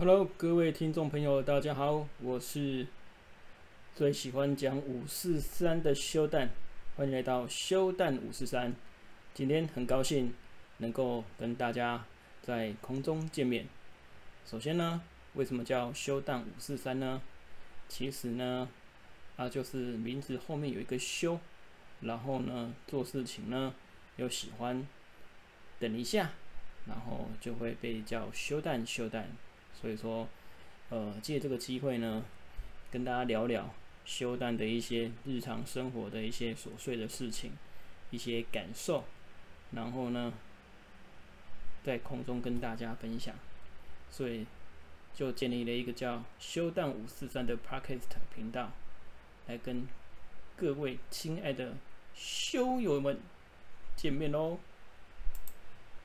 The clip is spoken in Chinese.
Hello，各位听众朋友，大家好，我是最喜欢讲五四三的修蛋，欢迎来到修蛋五四三。今天很高兴能够跟大家在空中见面。首先呢，为什么叫修蛋五四三呢？其实呢，啊，就是名字后面有一个修，然后呢，做事情呢又喜欢等一下，然后就会被叫修蛋修蛋。所以说，呃，借这个机会呢，跟大家聊聊休蛋的一些日常生活的一些琐碎的事情，一些感受，然后呢，在空中跟大家分享。所以就建立了一个叫“休蛋五四三”的 Podcast 频道，来跟各位亲爱的修友们见面喽。